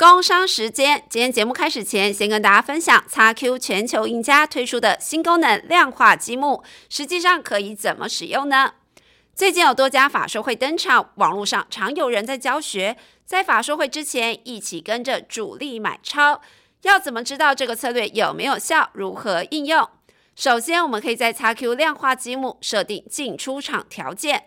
工商时间，今天节目开始前，先跟大家分享 XQ 全球赢家推出的新功能量化积木，实际上可以怎么使用呢？最近有多家法说会登场，网络上常有人在教学，在法说会之前一起跟着主力买超，要怎么知道这个策略有没有效？如何应用？首先，我们可以在 XQ 量化积木设定进出场条件。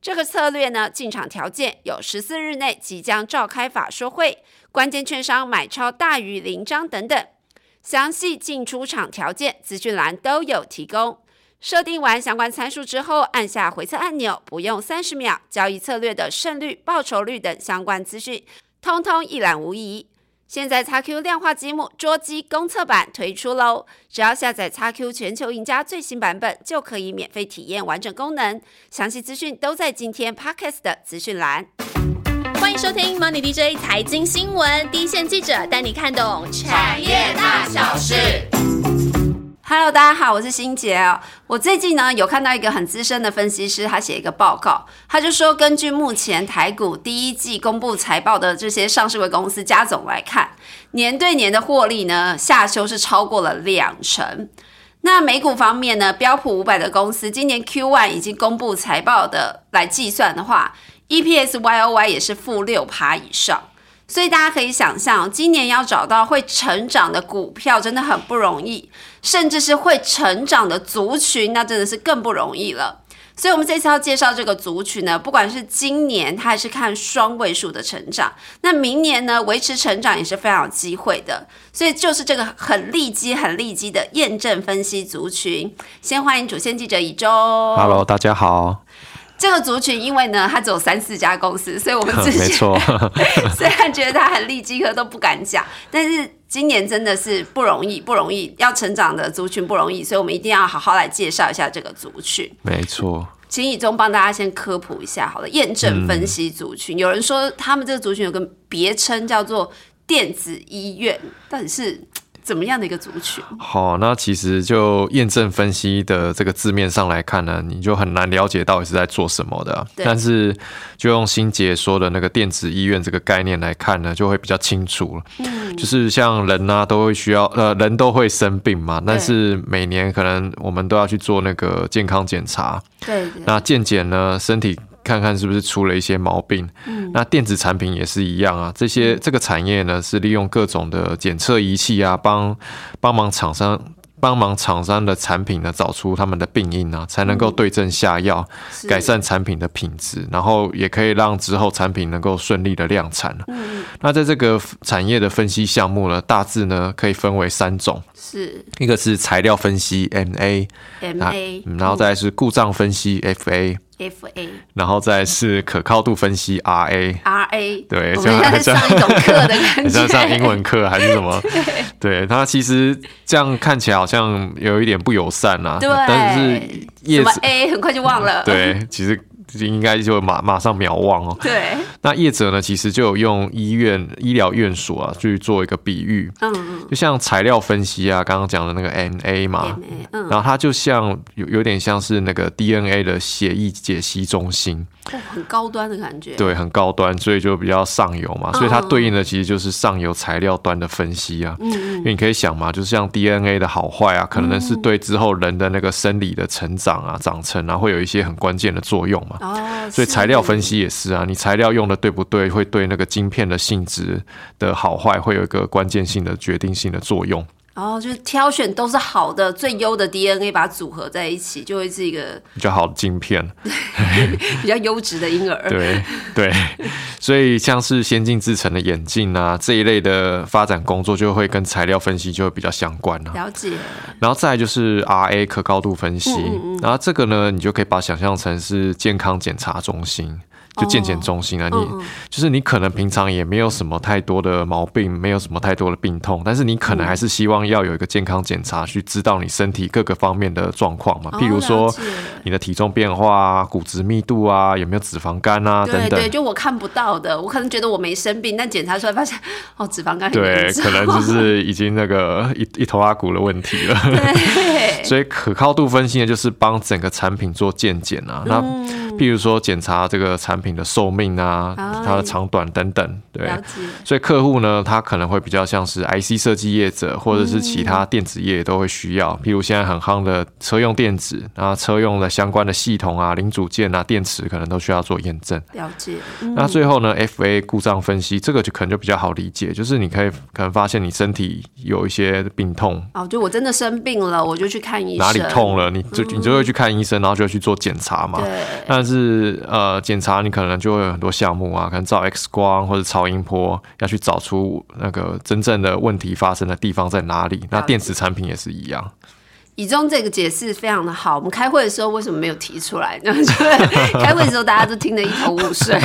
这个策略呢，进场条件有十四日内即将召开法说会，关键券商买超大于零张等等，详细进出场条件资讯栏都有提供。设定完相关参数之后，按下回测按钮，不用三十秒，交易策略的胜率、报酬率等相关资讯，通通一览无遗。现在 XQ 量化积木桌机公测版推出喽！只要下载 XQ 全球赢家最新版本，就可以免费体验完整功能。详细资讯都在今天 Podcast 的资讯栏。欢迎收听 Money DJ 财经新闻，第一线记者带你看懂产业大小事。Hello，大家好，我是欣杰哦。我最近呢有看到一个很资深的分析师，他写一个报告，他就说，根据目前台股第一季公布财报的这些上市的公司加总来看，年对年的获利呢下修是超过了两成。那美股方面呢，标普五百的公司今年 Q one 已经公布财报的来计算的话，EPS Y O Y 也是负六趴以上。所以大家可以想象，今年要找到会成长的股票真的很不容易，甚至是会成长的族群，那真的是更不容易了。所以，我们这次要介绍这个族群呢，不管是今年它还是看双位数的成长，那明年呢维持成长也是非常有机会的。所以，就是这个很利基、很利基的验证分析族群。先欢迎主线记者以周。Hello，大家好。这个族群，因为呢，它只有三四家公司，所以我们之前 没错，虽然觉得它很利基，可都不敢讲。但是今年真的是不容易，不容易，要成长的族群不容易，所以我们一定要好好来介绍一下这个族群。没错，请以中帮大家先科普一下，好了，验证分析族群。有人说他们这个族群有个别称叫做电子医院，到底是？怎么样的一个族群？好，那其实就验证分析的这个字面上来看呢，你就很难了解到底是在做什么的。但是就用新杰说的那个电子医院这个概念来看呢，就会比较清楚了。嗯，就是像人呢都会需要呃人都会生病嘛，但是每年可能我们都要去做那个健康检查。对，那健检呢身体。看看是不是出了一些毛病。嗯，那电子产品也是一样啊。这些这个产业呢，是利用各种的检测仪器啊，帮帮忙厂商帮忙厂商的产品呢，找出他们的病因啊，才能够对症下药，改善产品的品质，然后也可以让之后产品能够顺利的量产。嗯，那在这个产业的分析项目呢，大致呢可以分为三种，是一个是材料分析 M A，M A，然后再是故障分析 F A。F A，然后再是可靠度分析 R A，R A，对，像上一种课的感觉，像上英文课还是什么？对，它其实这样看起来好像有一点不友善啊。对，但是叶子 A 很快就忘了。对，其实。应该就马马上秒忘哦。对，那业者呢，其实就有用医院医疗院所啊去做一个比喻，嗯嗯，就像材料分析啊，刚刚讲的那个 N A 嘛，嗯，然后它就像有有点像是那个 D N A 的血液解析中心，很高端的感觉，对，很高端，所以就比较上游嘛，所以它对应的其实就是上游材料端的分析啊，嗯嗯，因为你可以想嘛，就是像 D N A 的好坏啊，可能是对之后人的那个生理的成长啊、长成啊，会有一些很关键的作用嘛。哦，所以材料分析也是啊，你材料用的对不对，会对那个晶片的性质的好坏，会有一个关键性的决定性的作用。哦，就是挑选都是好的、最优的 DNA，把它组合在一起，就会是一个比较好的晶片，比较优质的婴儿。对对，所以像是先进制成的眼镜啊这一类的发展工作，就会跟材料分析就会比较相关了。了解。然后再就是 RA 可高度分析，然后这个呢，你就可以把想象成是健康检查中心。就健检中心啊，你就是你可能平常也没有什么太多的毛病，没有什么太多的病痛，但是你可能还是希望要有一个健康检查，去知道你身体各个方面的状况嘛。譬如说你的体重变化啊、骨质密度啊、有没有脂肪肝啊等等。对，就我看不到的，我可能觉得我没生病，但检查出来发现哦，脂肪肝。对，可能就是已经那个一一头阿骨的问题了。对。所以可靠度分析呢，就是帮整个产品做健检啊。那譬如说检查这个产品的寿命啊，哦它的长短等等，对。所以客户呢，他可能会比较像是 IC 设计业者，或者是其他电子业都会需要。譬如现在很夯的车用电子，啊，车用的相关的系统啊、零组件啊、电池，可能都需要做验证。了解。嗯那最后呢，FA 故障分析，这个就可能就比较好理解，就是你可以可能发现你身体有一些病痛，哦，就我真的生病了，我就去看医生。哪里痛了，你就你就会去看医生，然后就会去做检查嘛。对，但是呃，检查你可能就会有很多项目啊，可能照 X 光或者超音波，要去找出那个真正的问题发生的地方在哪里。那电子产品也是一样，以中这个解释非常的好。我们开会的时候为什么没有提出来呢？就是开会的时候大家都听得一头雾水，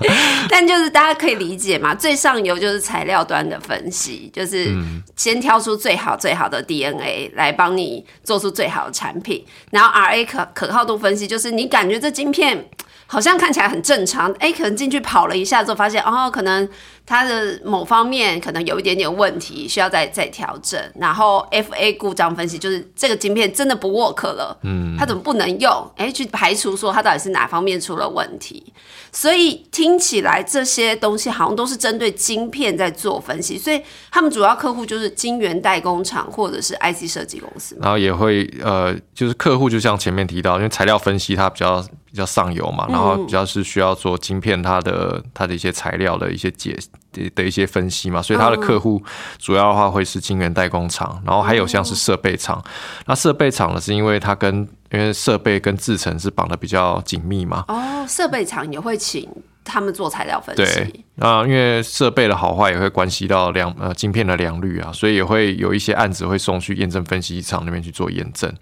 但就是大家可以理解嘛。最上游就是材料端的分析，就是先挑出最好最好的 DNA 来帮你做出最好的产品，然后 RA 可可靠度分析就是你感觉这晶片。好像看起来很正常，哎，可能进去跑了一下之后，发现哦，可能它的某方面可能有一点点问题，需要再再调整。然后 FA 故障分析就是这个晶片真的不 work 了，嗯，它怎么不能用？哎，去排除说它到底是哪方面出了问题。所以听起来这些东西好像都是针对晶片在做分析，所以他们主要客户就是晶圆代工厂或者是 IC 设计公司。然后也会呃，就是客户就像前面提到，因为材料分析它比较比较上游嘛，然后比较是需要做晶片它的它的一些材料的一些解的的一些分析嘛，所以它的客户主要的话会是晶圆代工厂，然后还有像是设备厂。那设备厂呢，是因为它跟因为设备跟制程是绑的比较紧密嘛，哦，设备厂也会请他们做材料分对析。，那因为设备的好坏也会关系到良呃晶片的良率啊，所以也会有一些案子会送去验证分析厂那边去做验证。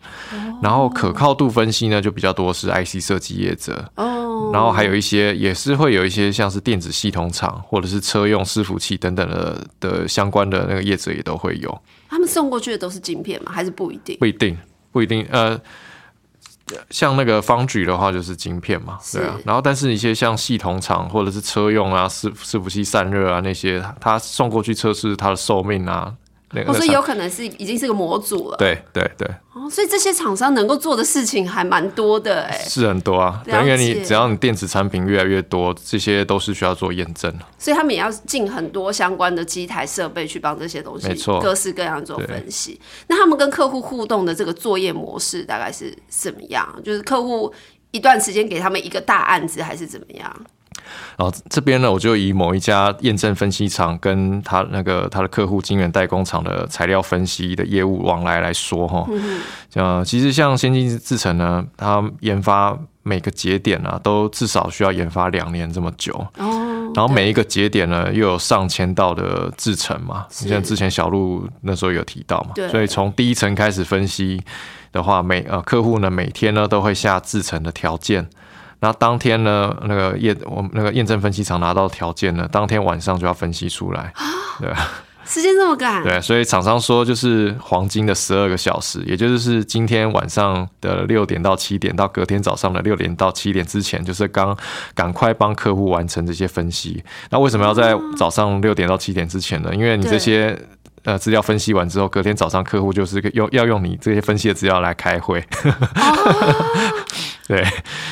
然后可靠度分析呢，就比较多是 IC 设计业者，哦，然后还有一些也是会有一些像是电子系统厂或者是车用伺服器等等的的相关的那个业者也都会有，他们送过去的都是晶片吗？还是不一定？不一定不一定呃。像那个方举的话，就是晶片嘛，对啊。然后，但是一些像系统厂或者是车用啊、伺伺服器散热啊那些，它送过去测试它的寿命啊，那个或是那产有可能是已经是个模组了。对对对，哦，所以这些厂商能够做的事情还蛮多的哎。是很多啊。因为你只要你电子产品越来越多，这些都是需要做验证。所以他们也要进很多相关的机台设备去帮这些东西，没错各式各样做分析。那他们跟客户互动的这个作业模式大概是什么样？就是客户一段时间给他们一个大案子，还是怎么样？然后这边呢，我就以某一家验证分析厂跟他那个他的客户晶圆代工厂的材料分析的业务往来来说哈，呃，其实像先进制程呢，它研发每个节点啊，都至少需要研发两年这么久。哦，然后每一个节点呢，又有上千道的制程嘛，像之前小鹿那时候有提到嘛。对，所以从第一层开始分析的话，每呃客户呢每天呢都会下制程的条件，那当天呢那个验我们那个验证分析厂拿到条件呢，当天晚上就要分析出来，对吧？时间这么赶，对，所以厂商说就是黄金的十二个小时，也就是今天晚上的六点到七点到隔天早上的六点到七点之前，就是刚赶快帮客户完成这些分析。那为什么要在早上六点到七点之前呢？因为你这些呃资料分析完之后，隔天早上客户就是用要用你这些分析的资料来开会。对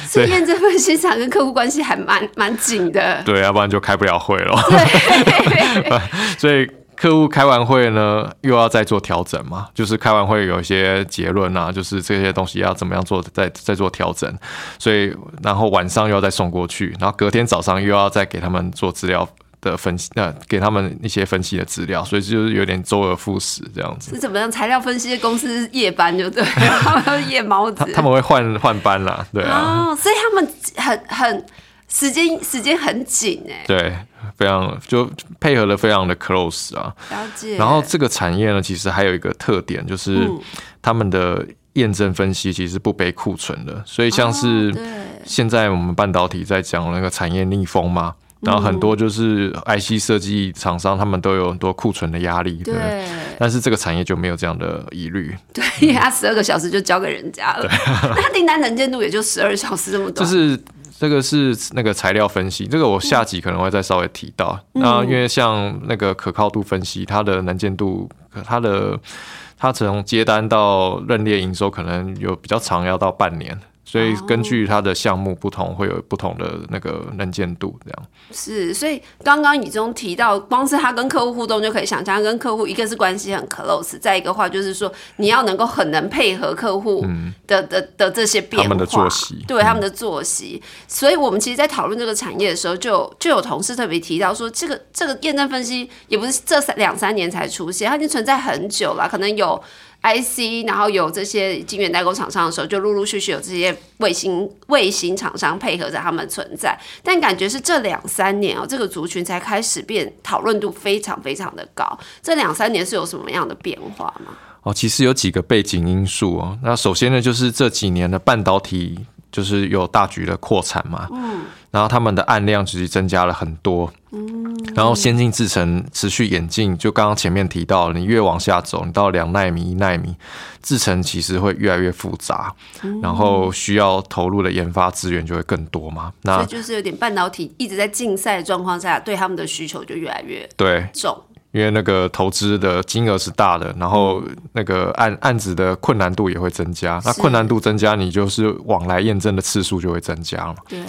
所以验证分析厂跟客户关系还蛮蛮紧的。对，要不然就开不了会了。对 所以客户开完会呢，又要再做调整嘛，就是开完会有一些结论啊，就是这些东西要怎么样做，再再做调整。所以然后晚上又要再送过去，然后隔天早上又要再给他们做资料。的分析，那、给他们一些分析的资料，所以就是有点周而复始这样子。是怎么样？材料分析的公司夜班就对，他 们夜猫子他。他们会换换班啦，对啊，哦，所以他们很很时间时间很紧哎，对，非常就配合的非常的 close 啊。了解。然后这个产业呢，其实还有一个特点，就是嗯他们的验证分析其实不背库存的，所以像是现在我们半导体在讲那个产业逆风嘛。然后很多就是 IC 设计厂商，他们都有很多库存的压力，对。对但是这个产业就没有这样的疑虑，对，因为他十二个小时就交给人家了，那他订单能见度也就十二小时这么短，就是这个是那个材料分析，这个我下集可能会再稍微提到。嗯那因为像那个可靠度分析，它的能见度，它的它从接单到认列营收，可能有比较长，要到半年。所以根据它的项目不同，会有不同的那个能见度，这样是。所以刚刚以中提到，光是他跟客户互动就可以想象，跟客户一个是关系很 close，再一个话就是说你要能够很能配合客户的的的这些变化，他们的作息，对他们的作息。所以我们其实，在讨论这个产业的时候，就就有同事特别提到说，这个这个验证分析也不是这三两三年才出现，它已经存在很久了，可能有。IC，然后有这些晶圆代工厂商的时候，就陆陆续续有这些卫星卫星厂商配合着他们存在。但感觉是这两三年哦，这个族群才开始变讨论度非常非常的高。这两三年是有什么样的变化吗？哦，其实有几个背景因素哦。那首先呢，就是这几年的半导体就是有大举的扩产嘛，嗯，然后他们的案量其实增加了很多。然后先进制程持续演进，就刚刚前面提到，你越往下走，你到两纳米、一纳米，制程其实会越来越复杂，然后需要投入的研发资源就会更多嘛。那就是有点半导体一直在竞赛的状况下，对他们的需求就越来越对重。因为那个投资的金额是大的，然后那个案案子的困难度也会增加。那困难度增加，你就是往来验证的次数就会增加了。对。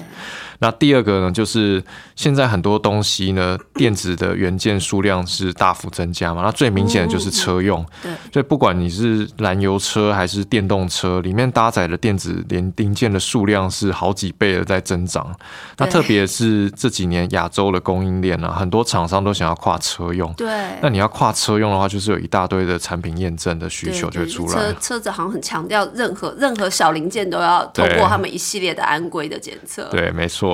那第二个呢，就是现在很多东西呢，电子的元件数量是大幅增加嘛。那最明显的就是车用。对。所以不管你是燃油车还是电动车，里面搭载的电子零零件的数量是好几倍的在增长。那特别是这几年亚洲的供应链啊，很多厂商都想要跨车用。对。那你要跨车用的话，就是有一大堆的产品验证的需求就会出来。车车子好像很强调，任何任何小零件都要通过他们一系列的安规的检测。对，没错。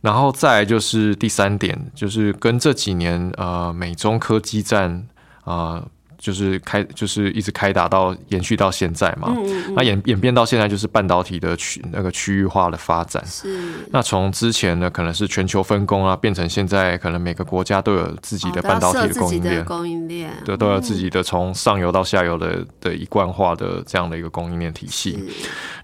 然后再就是第三点，就是跟这几年呃美中科技战啊。就是开，就是一直开打到延续到现在嘛。那演演变到现在，就是半导体的区那个区域化的发展。是。那从之前呢，可能是全球分工啊，变成现在可能每个国家都有自己的半导体的供应链。供应链。对，都有自己的从上游到下游的的一贯化的这样的一个供应链体系。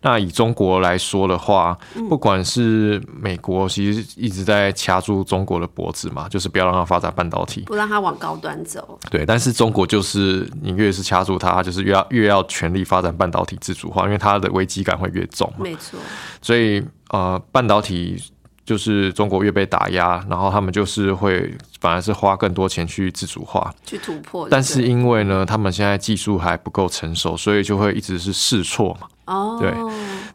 那以中国来说的话，不管是美国，其实一直在掐住中国的脖子嘛，就是不要让它发展半导体，不让它往高端走。对，但是中国就是。你越是掐住它，就是越要越要全力发展半导体自主化，因为它的危机感会越重。没错，所以呃，半导体就是中国越被打压，然后他们就是会反而是花更多钱去自主化、去突破。但是因为呢，他们现在技术还不够成熟，所以就会一直是试错嘛。哦，对。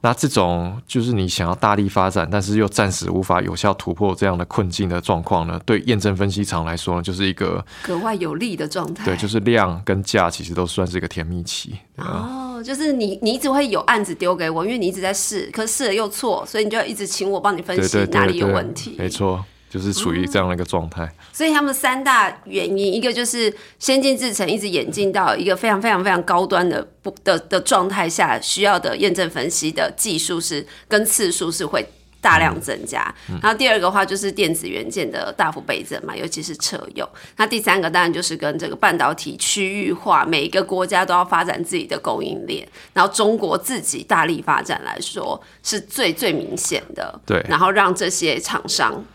那这种就是你想要大力发展，但是又暂时无法有效突破这样的困境的状况呢？对验证分析厂来说，就是一个格外有利的状态。对，就是量跟价其实都算是一个甜蜜期。哦，就是你你一直会有案子丢给我，因为你一直在试，可试了又错，所以你就要一直请我帮你分析哪里有问题。没错。就是处于这样的一个状态，所以他们三大原因，一个就是先进制程一直演进到一个非常非常非常高端的不的的状态下，需要的验证分析的技术是跟次数是会大量增加。然后第二个话就是电子元件的大幅倍增嘛，尤其是车用。那第三个当然就是跟这个半导体区域化，每一个国家都要发展自己的供应链，然后中国自己大力发展来说是最最明显的。对，然后让这些厂商。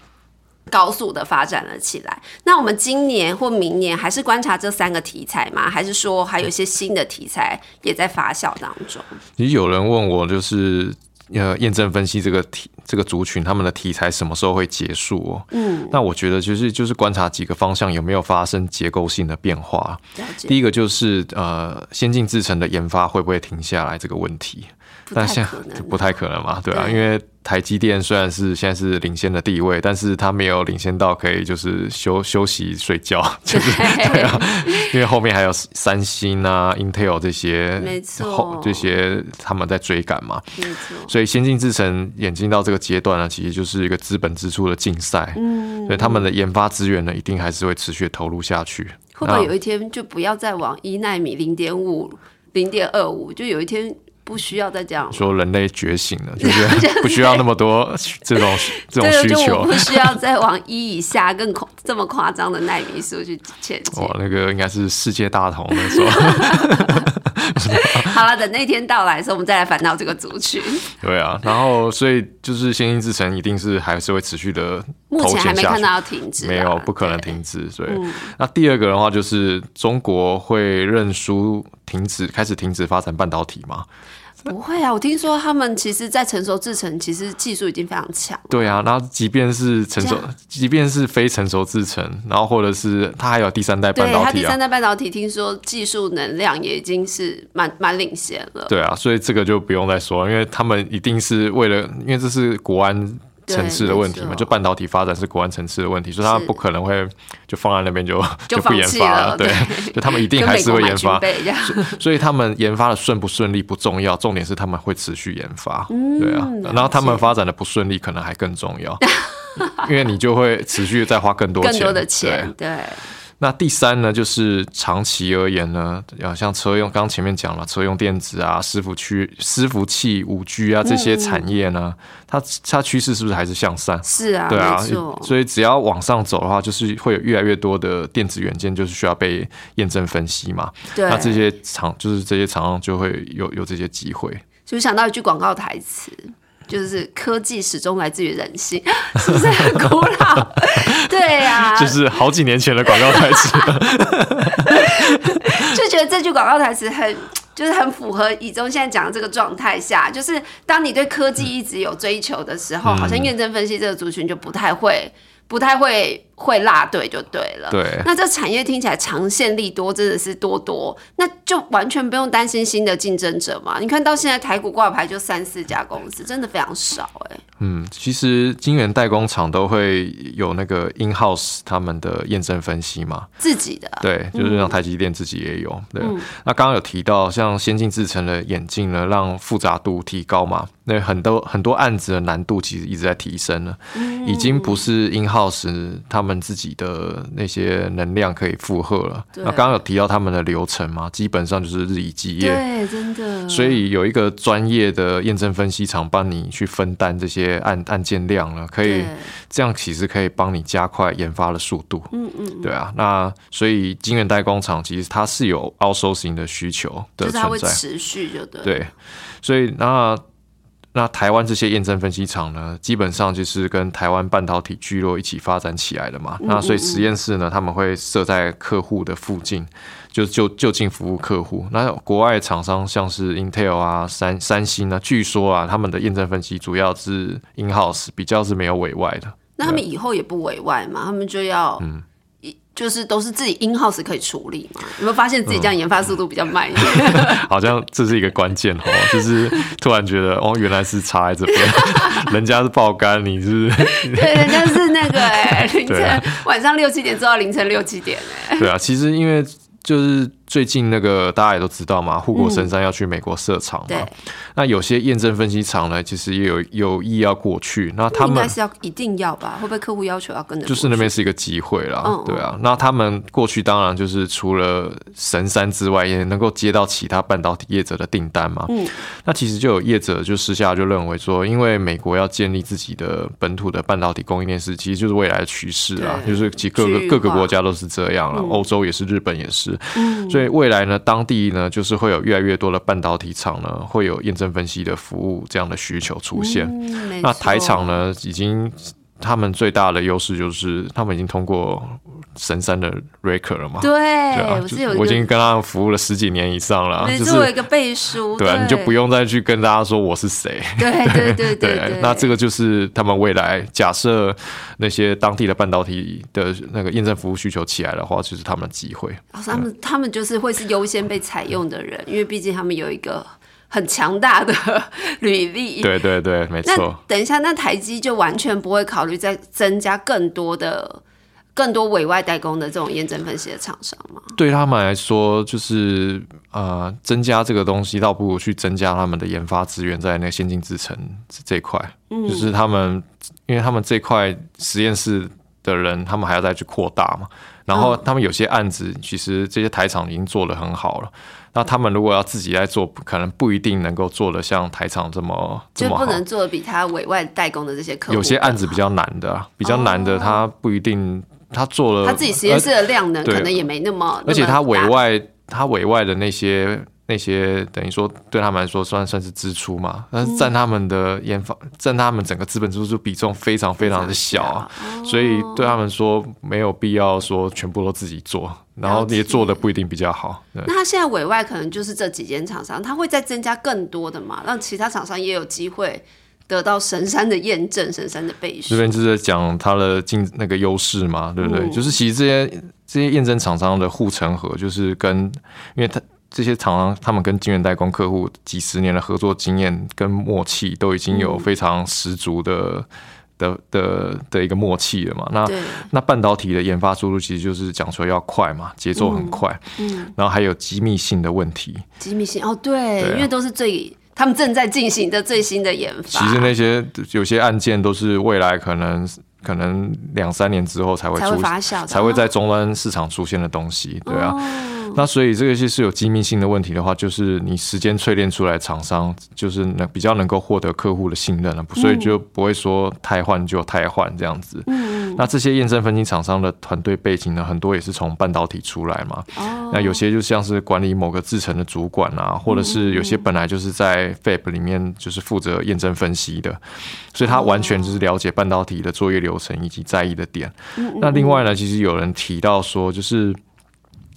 高速的发展了起来。那我们今年或明年还是观察这三个题材吗？还是说还有一些新的题材也在发酵当中？其实有人问我，就是呃，验证分析这个题这个族群，他们的题材什么时候会结束？哦，嗯，那我觉得就是就是观察几个方向有没有发生结构性的变化。第一个就是呃，先进制程的研发会不会停下来这个问题？但现在不太可能嘛，对啊，因为台积电虽然是现在是领先的地位，但是它没有领先到可以就是休休息睡觉，就是对。啊，因为后面还有三星啊、Intel 这些，没错，这些他们在追赶嘛，没错，所以先进制程演进到这个阶段呢，其实就是一个资本支出的竞赛，嗯，所以他们的研发资源呢，一定还是会持续投入下去。会不会有一天就不要再往一纳米、零点五、零点二五，就有一天？不需要再这样说，人类觉醒了，就是不需要那么多这种 这种需求，不需要再往一以下更夸这么夸张的纳米数去前进。哇，那个应该是世界大同的时候。好了，等那天到来的时候，我们再来烦恼这个族群。对啊，然后所以就是先进制程一定是还是会持续的，目前还没看到要停止，没有不可能停止。所以那第二个的话，就是中国会认输，停止开始停止发展半导体吗？不会啊，我听说他们其实，在成熟制程，其实技术已经非常强。对啊，然后即便是成熟，即便是非成熟制程，然后或者是它还有第三代半，导体啊它第三，代半导体，听说技术能量也已经是蛮蛮领先了。对啊，所以这个就不用再说了，因为他们一定是为了，因为这是国安层次的问题嘛，就半导体发展是国安层次的问题，所以他们不可能会就放在那边就就不研发了对，就他们一定还是会研发。所以他们研发的顺不顺利不重要，重点是他们会持续研发，对啊然后他们发展的不顺利可能还更重要，因为你就会持续再花更多钱，更多的钱，对，那第三呢，就是长期而言呢，要像车用，刚刚前面讲了，车用电子啊、伺服区、伺服器、五 G 啊这些产业呢，它它趋势是不是还是向上？是啊，对啊，，所以只要往上走的话，就是会有越来越多的电子元件，就是需要被验证分析嘛。对，那这些厂就是这些厂商就会有有这些机会。就想到一句广告台词，就是科技始终来自于人性，是不是很古老？对呀、就是好几年前的广告台词，就觉得这句广告台词很。就是很符合以中现在讲的这个状态下，就是当你对科技一直有追求的时候，好像验证分析这个族群就不太会、不太会会落队就对了。对那这产业听起来长线利多，真的是多多，那就完全不用担心新的竞争者嘛。你看到现在台股挂牌就三四家公司，真的非常少哎、嗯，其实晶圆代工厂都会有那个 in house 他们的验证分析嘛。自己的对，就是让台积电自己也有。对，那刚刚有提到，像先进制程的眼镜呢，让复杂度提高嘛。那很多很多案子的难度其实一直在提升了，已经不是 in house 他们自己的那些能量可以负荷了。那刚刚有提到他们的流程嘛，基本上就是日以继夜。对，真的。所以有一个专业的验证分析厂帮你去分担这些案案件量了，可以这样其实可以帮你加快研发的速度。嗯嗯，对啊，那所以晶圆代工厂其实它是有 outsourcing 的需求的就是它会存在，持续，就对。对，所以那。那台湾这些验证分析厂呢，基本上就是跟台湾半导体聚落一起发展起来的嘛。那所以实验室呢，他们会设在客户的附近，就就就近服务客户。那国外厂商像是 Intel 啊、三三星啊，据说啊，他们的验证分析主要是 in house，比较是没有委外的。那他们以后也不委外嘛，他们就要，嗯一就是都是自己 in house 可以处理嘛。有没有发现自己这样研发速度比较慢一点？好像这是一个关键哦，就是突然觉得哦，原来是差在这边，人家是爆肝，你是 对，人家是那个哎、凌晨晚上六七点做到凌晨六七点哎、对啊，其实因为就是最近那个大家也都知道嘛，护国神山要去美国设厂嘛，对，那有些验证分析厂呢，其实也有有意要过去，那他们应该是要一定要吧？会不会客户要求要跟着？就是那边是一个机会啦，嗯对啊。那他们过去当然就是除了神山之外，也能够接到其他半导体业者的订单嘛。嗯，那其实就有业者就私下就认为说，因为美国要建立自己的本土的半导体供应链是，其实就是未来的趋势啊，就是其实各个各个国家都是这样了，嗯欧洲也是，日本也是。所以未来呢，当地呢就是会有越来越多的半导体厂呢，会有验证分析的服务这样的需求出现。嗯那台厂呢，已经他们最大的优势就是他们已经通过神山的 Raker 了嘛。对，我是有，我已经跟他们服务了十几年以上了，没就是错，有一个背书，对啊，你就不用再去跟大家说我是谁。对对对对 对，那这个就是他们未来假设那些当地的半导体的那个验证服务需求起来的话，就是他们的机会。他们他们就是会是优先被采用的人，因为毕竟他们有一个很强大的 履历。对对对，没那错。等一下，那台积就完全不会考虑再增加更多的、更多委外代工的这种验证分析的厂商吗？对他们来说，就是呃，增加这个东西，倒不如去增加他们的研发资源在那个先进制程这一块。嗯就是他们，因为他们这块实验室的人，他们还要再去扩大嘛。然后他们有些案子，其实这些台厂已经做得很好了。那他们如果要自己来做，可能不一定能够做得像台厂这么。就不能做的比他委外代工的这些客户有些案子比较难的啊，比较难的，他不一定他做了，他自己实验室的量能对。可能也没那么，而且他委外，他委外的那些那些，等于说对他们来说算算是支出嘛，但是占他们的研发，占他们整个资本支出比重非常非常的小啊，所以对他们说没有必要说全部都自己做，然后了解也做的不一定比较好。那他现在委外可能就是这几间厂商，他会再增加更多的嘛，让其他厂商也有机会得到神山的验证、神山的背书这。边就是在讲它的竞那个优势嘛，对不对？嗯就是其实这些这些验证厂商的护城河，就是跟因为他这些厂商他们跟晶圆代工客户几十年的合作经验跟默契，都已经有非常十足的。的的的一个默契了嘛，那，那半导体的研发速度其实就是讲说要快嘛，节奏很快，嗯，然后还有机密性的问题。机密性哦，对，因为都是最他们正在进行的最新的研发，其实那些有些案件都是未来可能可能两三年之后才会才会出发酵，才会在终端市场出现的东西，对啊。哦。那所以这个些是有机密性的问题的话，就是你时间淬炼出来，厂商就是能比较能够获得客户的信任了，所以就不会说太换就太换这样子。嗯，那这些验证分析厂商的团队背景呢，很多也是从半导体出来嘛。哦，那有些就像是管理某个制程的主管啊，或者是有些本来就是在 Fab 里面就是负责验证分析的，所以他完全就是了解半导体的作业流程以及在意的点。嗯那另外呢，其实有人提到说，就是。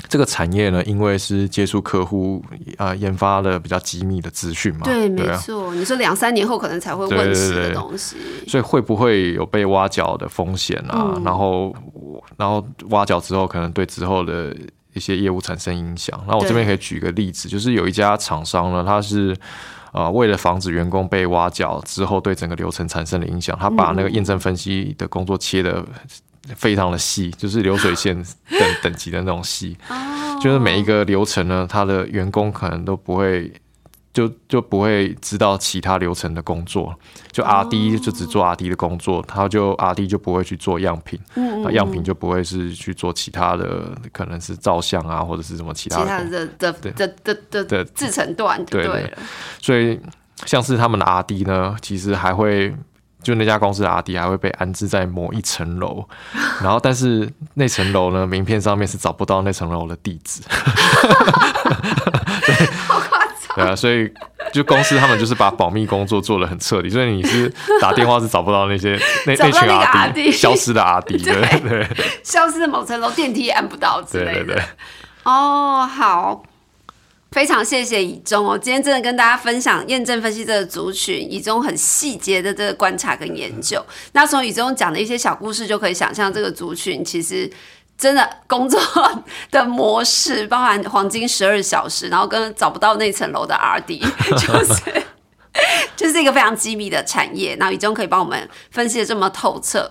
这个产业呢，因为是接触客户啊、呃研发了比较机密的资讯嘛，对，没啊，错，你说两三年后可能才会问世的对东西，所以会不会有被挖角的风险啊？嗯然后，然后挖角之后，可能对之后的一些业务产生影响。那我这边可以举个例子，就是有一家厂商呢，它是。呃，为了防止员工被挖角之后对整个流程产生的影响，他把那个验证分析的工作切的非常的细，就是流水线等 等级的那种细，哦。就是每一个流程呢，他的员工可能都不会。就就不会知道其他流程的工作，就 R D 就只做 R D 的工作，他就 R D 就不会去做样品，嗯那样品就不会是去做其他的，可能是照相啊，或者是什么其他其他的。的的对。的的的制成段就对所以像是他们的 R D 呢，其实还会。就那家公司的 R D 还会被安置在某一层楼，然后但是那层楼呢，名片上面是找不到那层楼的地址。好夸张，对啊，所以就公司他们就是把保密工作做的很彻底，所以你是打电话是找不到那些那 那群找不到那个 R D 消失的 R D，对对。对。消失的某层楼电梯也按不到之类的。对对对，哦，好，非常谢谢以中哦，今天真的跟大家分享验证分析这个族群，以中很细节的这个观察跟研究。那从以中讲的一些小故事，就可以想象这个族群其实。真的工作的模式包含黄金十二小时，然后跟找不到那层楼的 R D，就是 就是一个非常机密的产业。然后以中可以帮我们分析的这么透彻，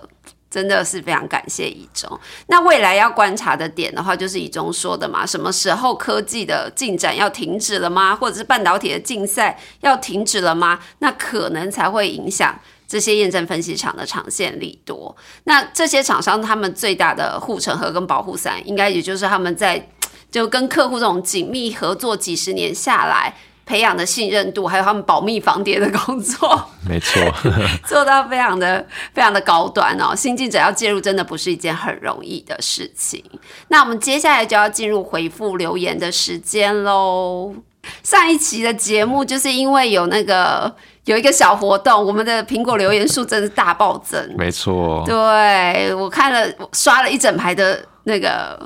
真的是非常感谢以中。那未来要观察的点的话，就是以中说的嘛，什么时候科技的进展要停止了吗？或者是半导体的竞赛要停止了吗？那可能才会影响。这些验证分析厂的长线利多，那这些厂商他们最大的护城河跟保护伞，应该也就是他们在就跟客户这种紧密合作几十年下来培养的信任度，还有他们保密防谍的工作。没错，做到非常的非常的高端哦，新进者要介入真的不是一件很容易的事情。那我们接下来就要进入回复留言的时间喽。上一期的节目就是因为有那个有一个小活动，我们的苹果留言数真的是大暴增。没错，对我看了，刷了一整排的那个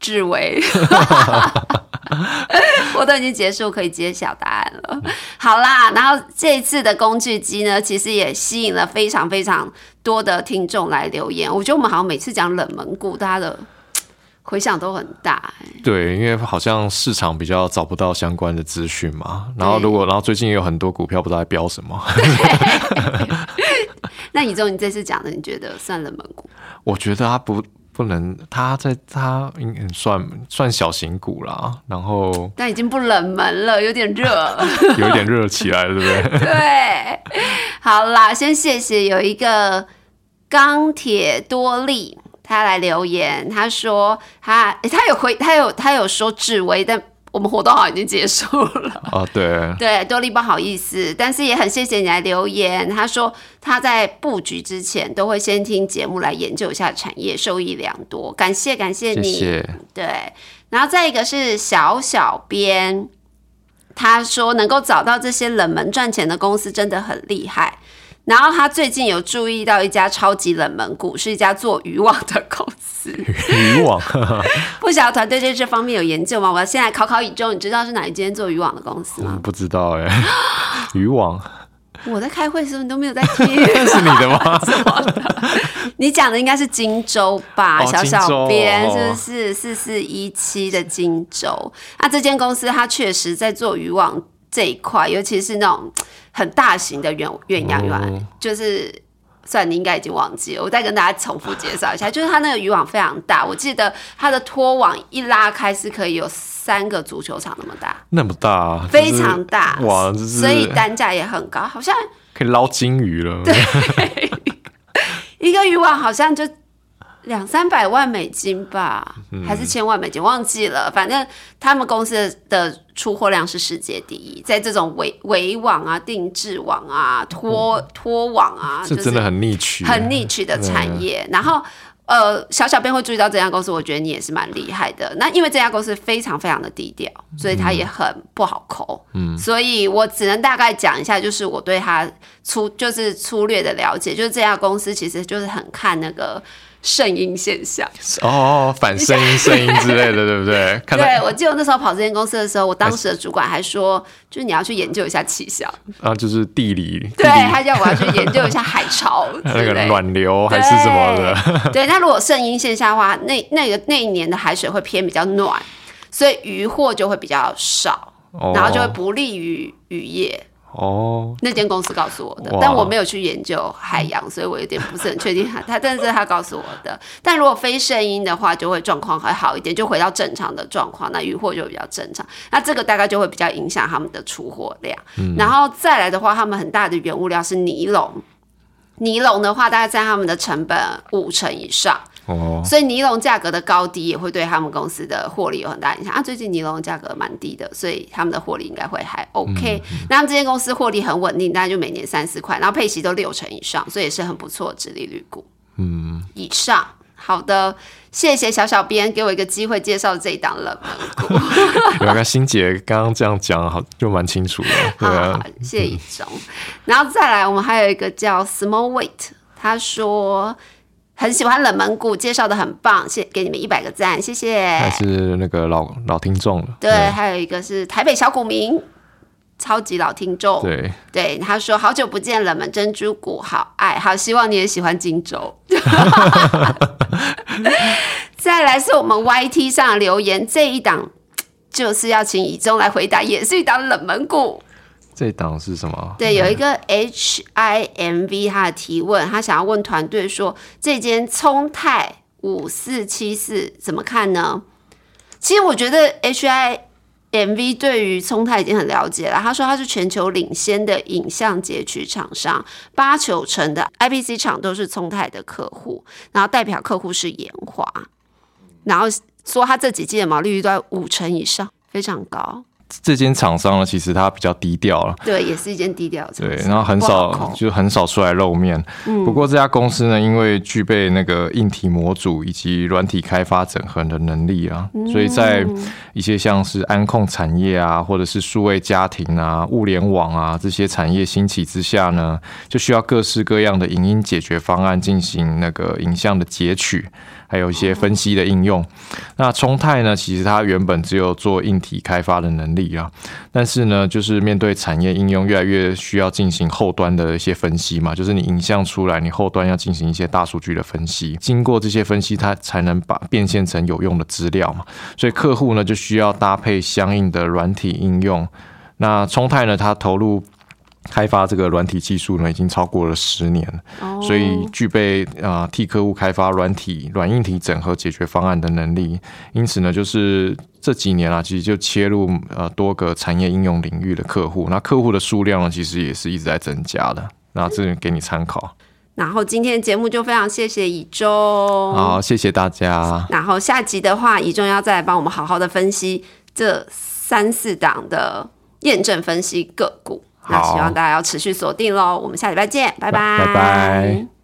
志伟，我都已经结束，可以揭晓答案了。好啦，然后这一次的工具机呢，其实也吸引了非常非常多的听众来留言。我觉得我们好像每次讲冷门股，大家的回响都很大、欸。对，因为好像市场比较找不到相关的资讯嘛，然后如果然后最近也有很多股票不知道在飙什么，那以中你这次讲的，你觉得算冷门股？我觉得它不不能，它在它应该算算小型股啦，然后 但已经不冷门了，有点热。有一点热起来了，对不对？对，好啦，先谢谢有一个钢铁多利，他来留言，他说他诶他有回，他有他有说志威，但我们活动好像已经结束了。啊，对，对，多利不好意思，但是也很谢谢你来留言。他说他在布局之前都会先听节目来研究一下产业，受益良多。感谢感谢你。谢谢。对，然后再一个是小小编，他说能够找到这些冷门赚钱的公司真的很厉害。然后他最近有注意到一家超级冷门股，是一家做渔网的公司。渔网，不晓得团队对这方面有研究吗？我要现在考考宇宙，你知道是哪一间做渔网的公司吗？不知道哎，渔网。我在开会的时候你都没有在听，是你的吗？你讲的应该是荆州吧？哦小小编是不是四四一七的荆州？那这间公司它确实在做渔网这一块，尤其是那种很大型的远远洋渔网，哦就是。虽然你应该已经忘记了，我再跟大家重复介绍一下，就是它那个渔网非常大，我记得它的拖网一拉开是可以有三个足球场那么大，那么大，啊非常大，所以单价也很高，好像可以捞金鱼了。对 一个渔网好像就两三百万美金吧，嗯还是千万美金，忘记了。反正他们公司的出货量是世界第一，在这种围围网啊、定制网啊、拖拖网啊，就真的很逆取，很 niche 的产业。然后呃，小小编会注意到这家公司，我觉得你也是蛮厉害的。那因为这家公司非常非常的低调，所以它也很不好抠。嗯，所以我只能大概讲一下，就是我对它粗就是粗略的了解，就是这家公司其实就是很看那个。声音现象，哦，反声音、声音之类的，对不对？看对我记得我那时候跑这间公司的时候，我当时的主管还说，就是你要去研究一下气象，啊，就是地理，对地理他叫我要去研究一下海潮 那个。暖流还是什么的，对，那如果圣音现象的话，那那个那一年的海水会偏比较暖，所以渔获就会比较少，哦然后就会不利于渔业。哦，那间公司告诉我的，但我没有去研究海洋，所以我有点不是很确定他他，但是他告诉我的。但如果非声音的话，就会状况还好一点，就回到正常的状况，那渔获就比较正常。那这个大概就会比较影响他们的出货量。然后再来的话，他们很大的原物料是尼龙，尼龙的话大概占他们的成本五成以上。哦，所以尼龙价格的高低也会对他们公司的获利有很大影响啊。最近尼龙的价格蛮低的，所以他们的获利应该会还 OK。那他们这间公司获利很稳定，大概就每年三四块，然后配息都六成以上，所以也是很不错的殖利率股。嗯，以上好的，谢谢小小编给我一个机会介绍这一档冷门股。有个欣姐刚刚这样讲，好就蛮清楚的，对好好啊 好，，谢谢一中。然后再来，我们还有一个叫 Small Weight，他说很喜欢冷门股，介绍的很棒，谢给你们一百个赞，谢谢。还是那个老老听众了，对，还有一个是台北小股民，超级老听众。对，对，他说好久不见，冷门珍珠股好爱，好希望你也喜欢荆州。再来是我们 YT 上的留言，这一档就是要请以中来回答，也是一档冷门股。这档是什么？对，有一个 H I M V 他的提问，他想要问团队说，这间聪泰五四七四怎么看呢？其实我觉得 H I M V 对于聪泰已经很了解了。他说他是全球领先的影像截取厂商，八九成的 I P C 厂都是聪泰的客户，然后代表客户是研华，然后说他这几季的毛利率都在五成以上，非常高。这间厂商呢，其实它比较低调了。对，也是一间低调的厂对，然后很少就很少出来露面。不过这家公司呢，因为具备那个硬体模组以及软体开发整合的能力啊，所以在一些像是安控产业啊，或者是数位家庭啊、物联网啊这些产业兴起之下呢，就需要各式各样的影音解决方案进行那个影像的截取。还有一些分析的应用。那冲泰呢，其实它原本只有做硬体开发的能力啊，但是呢，就是面对产业应用越来越需要进行后端的一些分析嘛，就是你影像出来，你后端要进行一些大数据的分析，经过这些分析，它才能把变现成有用的资料嘛。所以客户呢就需要搭配相应的软体应用。那冲泰呢，它投入。开发这个软体技术呢，已经超过了十年了，所以具备啊、呃替客户开发软体、软硬体整合解决方案的能力。因此呢，就是这几年啊，其实就切入呃多个产业应用领域的客户，那客户的数量呢，其实也是一直在增加的。那这给你参考。然后今天的节目就非常谢谢以中，好，谢谢大家。然后下集的话，以中要再来帮我们好好的分析这三四档的验证分析个股。那希望大家要持续锁定喽。我们下礼拜见，拜拜拜